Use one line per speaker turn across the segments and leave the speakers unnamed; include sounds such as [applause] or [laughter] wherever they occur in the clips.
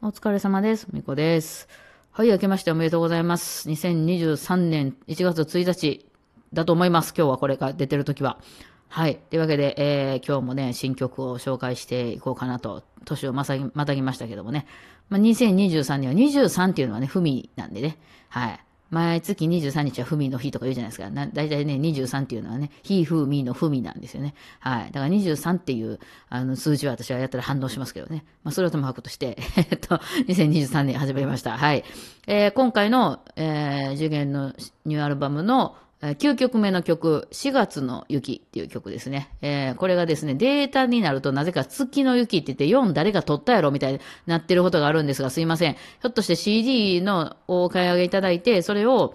お疲れ様です。みこです。はい、明けましておめでとうございます。2023年1月1日だと思います。今日はこれが出てる時は。はい。というわけで、えー、今日もね、新曲を紹介していこうかなと、年をまさぎまたぎましたけどもね。まあ、2023年は23っていうのはね、ふみなんでね。はい。毎月23日はふみの日とか言うじゃないですか。な大体ね、23っていうのはね、ひ、ふ、みのふみなんですよね。はい。だから23っていうあの数字は私はやったら反応しますけどね。まあ、それはともかくとして、[laughs] えっと、2023年始まりました。はい。えー、今回の、えー、次元のニューアルバムの、9曲目の曲、4月の雪っていう曲ですね。えーこれがですね、データになるとなぜか月の雪って言って4誰が撮ったやろみたいになってることがあるんですが、すいません。ひょっとして CD のお買い上げいただいて、それを、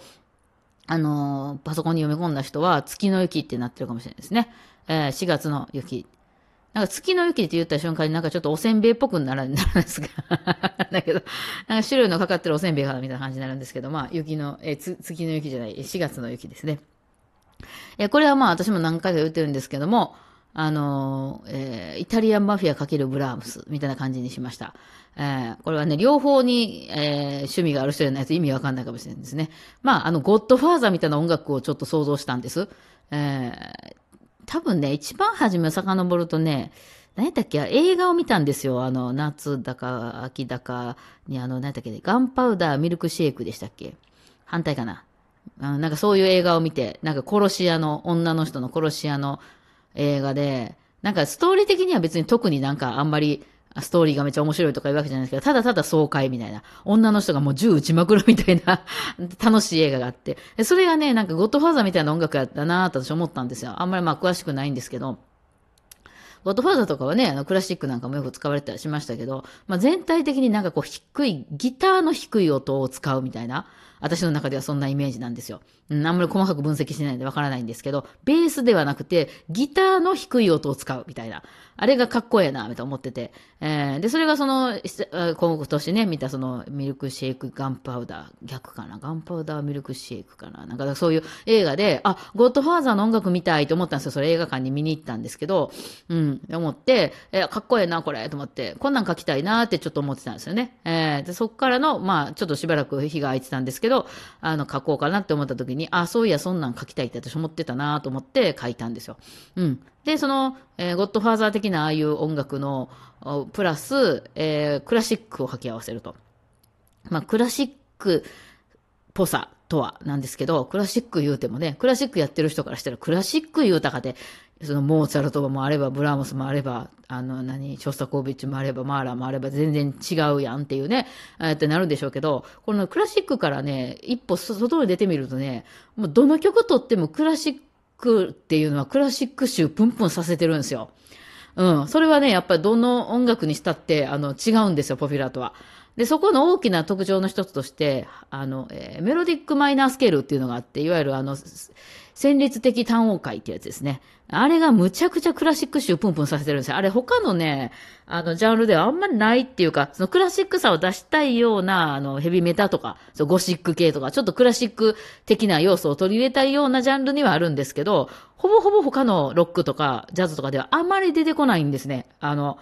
あのーパソコンに読み込んだ人は月の雪ってなってるかもしれないですね。えー4月の雪。なんか月の雪って言った瞬間になんかちょっとおせんべいっぽくなら [laughs] なるんですが。ど、なんか種類のかかってるおせんべいかなみたいな感じになるんですけど、まあ雪の、えー月の雪じゃない、4月の雪ですね。えーこれはまあ私も何回か言ってるんですけども、あのえーイタリアンマフィア×ブラームスみたいな感じにしました。えーこれはね、両方に、えー趣味がある人じゃないと意味わかんないかもしれないですね。まあ、あの、ゴッドファーザーみたいな音楽をちょっと想像したんです。えー多分ね、一番初めを遡るとね、何やったっけ？映画を見たんですよ。あの、夏だか秋だかに、あの、何やったっけ？ガンパウダーミルクシェイクでしたっけ？反対かな。あなんかそういう映画を見て、なんか殺し屋の、女の人の殺し屋の映画で、なんかストーリー的には別に特になんかあんまり、ストーリーがめっちゃ面白いとかいうわけじゃないですけど、ただただ爽快みたいな。女の人がもう銃撃ちまくるみたいな [laughs] 楽しい映画があって。それがね、なんかゴッドファーザーみたいな音楽やったなぁと私思ったんですよ。あんまりまあ詳しくないんですけど。ゴッドファーザーとかはね、あの、クラシックなんかもよく使われたりしましたけど、まあ、全体的になんかこう、低い、ギターの低い音を使うみたいな、私の中ではそんなイメージなんですよ。うん、あんまり細かく分析してないんでわからないんですけど、ベースではなくて、ギターの低い音を使うみたいな、あれがかっこええな、みたいな思ってて、えー、で、それがその、今年ね、見たその、ミルクシェイクガンパウダー、逆かな、ガンパウダーミルクシェイクかな、なんかそういう映画で、あ、ゴッドファーザーの音楽見たいと思ったんですよ。それ映画館に見に行ったんですけど、うん、思って、えー、かっこええな、これ、と思って、こんなん書きたいなってちょっと思ってたんですよね。えー、で、そっからの、まあ、ちょっとしばらく日が空いてたんですけど、あの、書こうかなって思った時に、あ、そういや、そんなん書きたいって私思ってたなと思って書いたんですよ。うん。で、その、えーゴッドファーザー的なああいう音楽の、プラス、えークラシックを掛け合わせると。まあ、クラシックっぽさとはなんですけど、クラシック言うてもね、クラシックやってる人からしたら、クラシック言うたかで、そのモーツァルトもあれば、ブラームスもあれば、あの、何、ショスタコービッチもあれば、マーラーもあれば、全然違うやんっていうね、えーってなるんでしょうけど、このクラシックからね、一歩外に出てみるとね、もうどの曲とってもクラシックっていうのはクラシック臭プンプンさせてるんですよ。うん。それはね、やっぱりどの音楽にしたって、あの、違うんですよ、ポピュラーとは。で、そこの大きな特徴の一つとして、あの、えーメロディックマイナースケールっていうのがあって、いわゆるあの、す旋律的単音階ってやつですね。あれがむちゃくちゃクラシック集プンプンさせてるんですよ。あれ他のね、あの、ジャンルではあんまりないっていうか、そのクラシックさを出したいような、あの、ヘビメタとか、そうゴシック系とか、ちょっとクラシック的な要素を取り入れたいようなジャンルにはあるんですけど、ほぼほぼ他のロックとかジャズとかではあまり出てこないんですね。あの、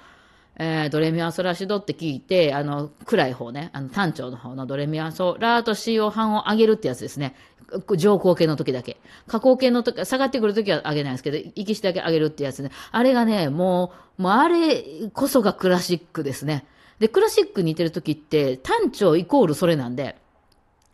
えードレミファソラシドって聞いて、あの、暗い方ね、あの、単調の方のドレミファソラとシを半を上げるってやつですね。上行形の時だけ。下降形の時、下がってくる時は上げないんですけど、息しだけ上げるってやつね。あれがね、もう、もうあれこそがクラシックですね。で、クラシックに似てる時って、単調イコールそれなんで、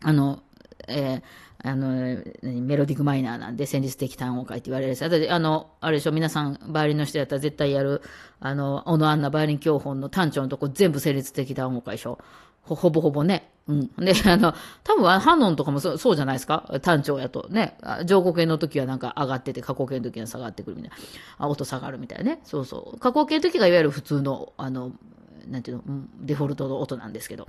あの、えーあの、メロディックマイナーなんで、旋律的単音階って言われるやつ。あの、あれでしょ、皆さん、バイオリンの人やったら絶対やる、あの、小野アンナバイオリン教本の単調のとこ全部旋律的単音階でしょ。ほほぼほぼね。うん。で、あの、多分、ハノンとかもそうそうじゃないですか？単調やと。ね。上行形の時はなんか上がってて、下降形の時は下がってくるみたいな。あ、音下がるみたいなね。そうそう。下降形の時がいわゆる普通の、あの、なんていうの、デフォルトの音なんですけど。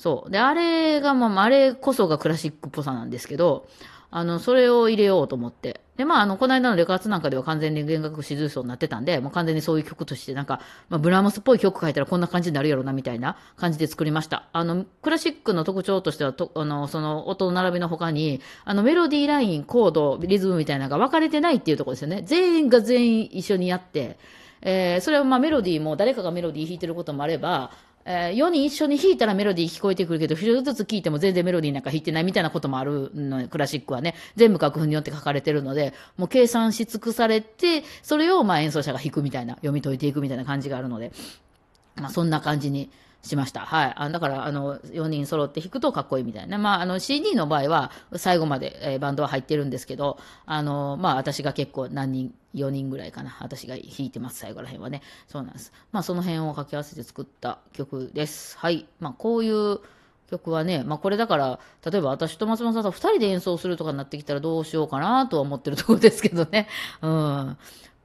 そう。で、あれが、まあ、あれこそがクラシックっぽさなんですけど、あの、それを入れようと思って。で、まあ、あの、この間のレカーツなんかでは完全に弦楽四重奏になってたんで、もう完全にそういう曲として、なんか、まあ、ブラームスっぽい曲書いたらこんな感じになるやろな、みたいな感じで作りました。あの、クラシックの特徴としては、とあの、その、音の並びの他に、あの、メロディーライン、コード、リズムみたいなのが分かれてないっていうところですよね。全員が全員一緒にやって、えーそれはまあメロディーも誰かがメロディー弾いてることもあれば、えー、4人一緒に弾いたらメロディー聞こえてくるけど、一人ずつ聴いても全然メロディーなんか弾いてないみたいなこともあるの、クラシックはね。全部楽譜によって書かれてるので、もう計算し尽くされて、それをまあ演奏者が弾くみたいな、読み解いていくみたいな感じがあるので、まあそんな感じにしました。はい。あだから、あの、4人揃って弾くとかっこいいみたいな。まあ、あの、CD の場合は、最後まで、えー、バンドは入ってるんですけど、あの、まあ、私が結構何人、4人ぐらいかな。私が弾いてます、最後ら辺はね。そうなんです。まあ、その辺を掛け合わせて作った曲です。はい。まあ、こういう曲はね、まあ、これだから、例えば私と松本さんと2人で演奏するとかになってきたらどうしようかなとは思ってるところですけどね。うん。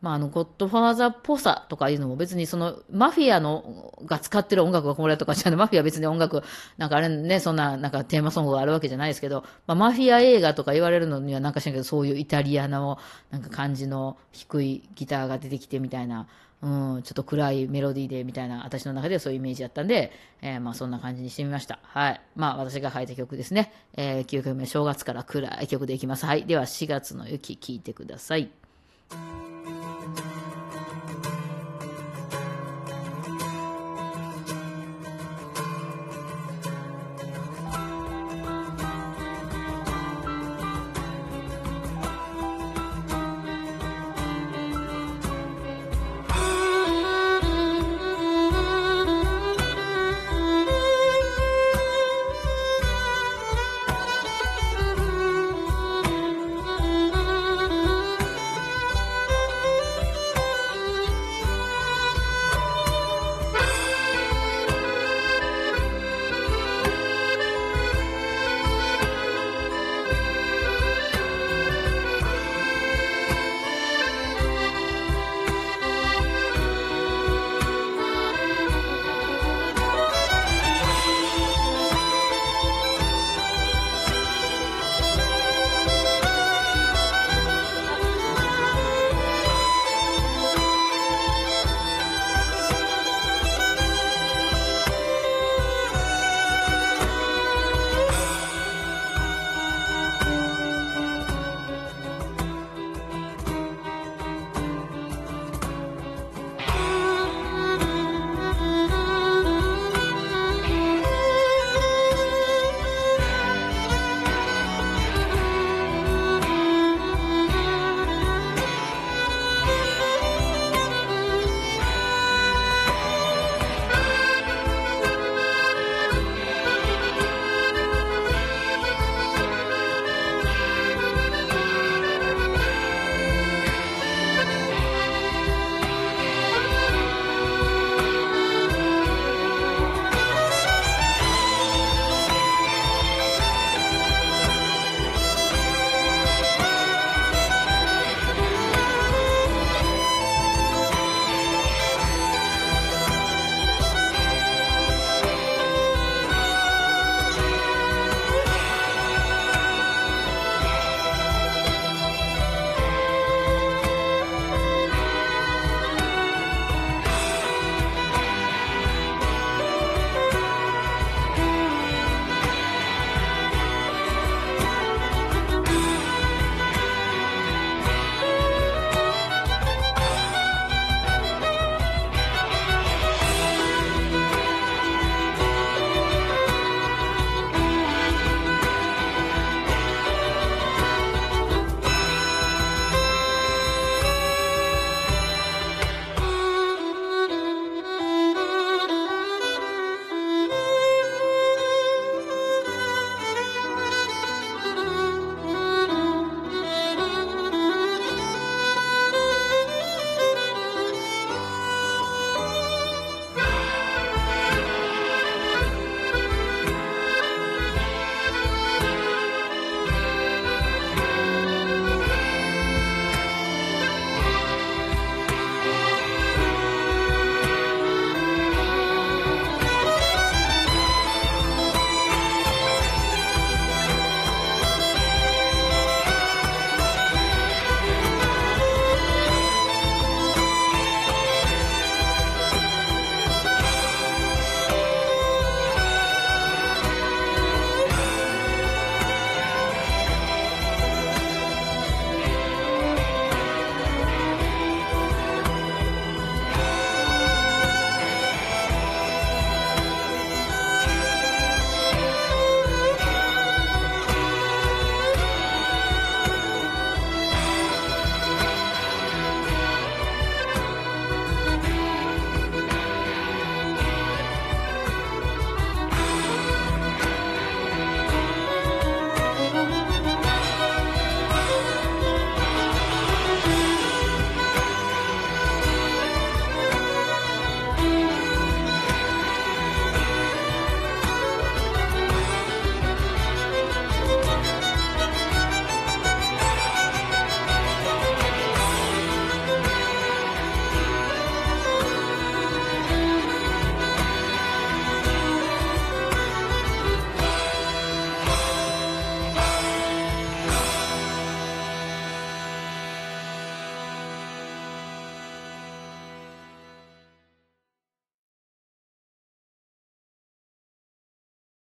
まあ、あの、ゴッドファーザーっぽさとかいうのも別にその、マフィアの、が使ってる音楽がこれとかじゃない、マフィア別に音楽、なんかあれね、そんな、なんかテーマソングがあるわけじゃないですけど、まあ、マフィア映画とか言われるのにはなんかしらんけど、そういうイタリアの、なんか感じの低いギターが出てきてみたいな、うん、ちょっと暗いメロディーでみたいな、私の中ではそういうイメージだったんで、えー、まあそんな感じにしてみました。はい。まあ私が書いた曲ですね。えー、9曲目、正月から暗い曲でいきます。はい。では4月の雪、聴いてください。うん。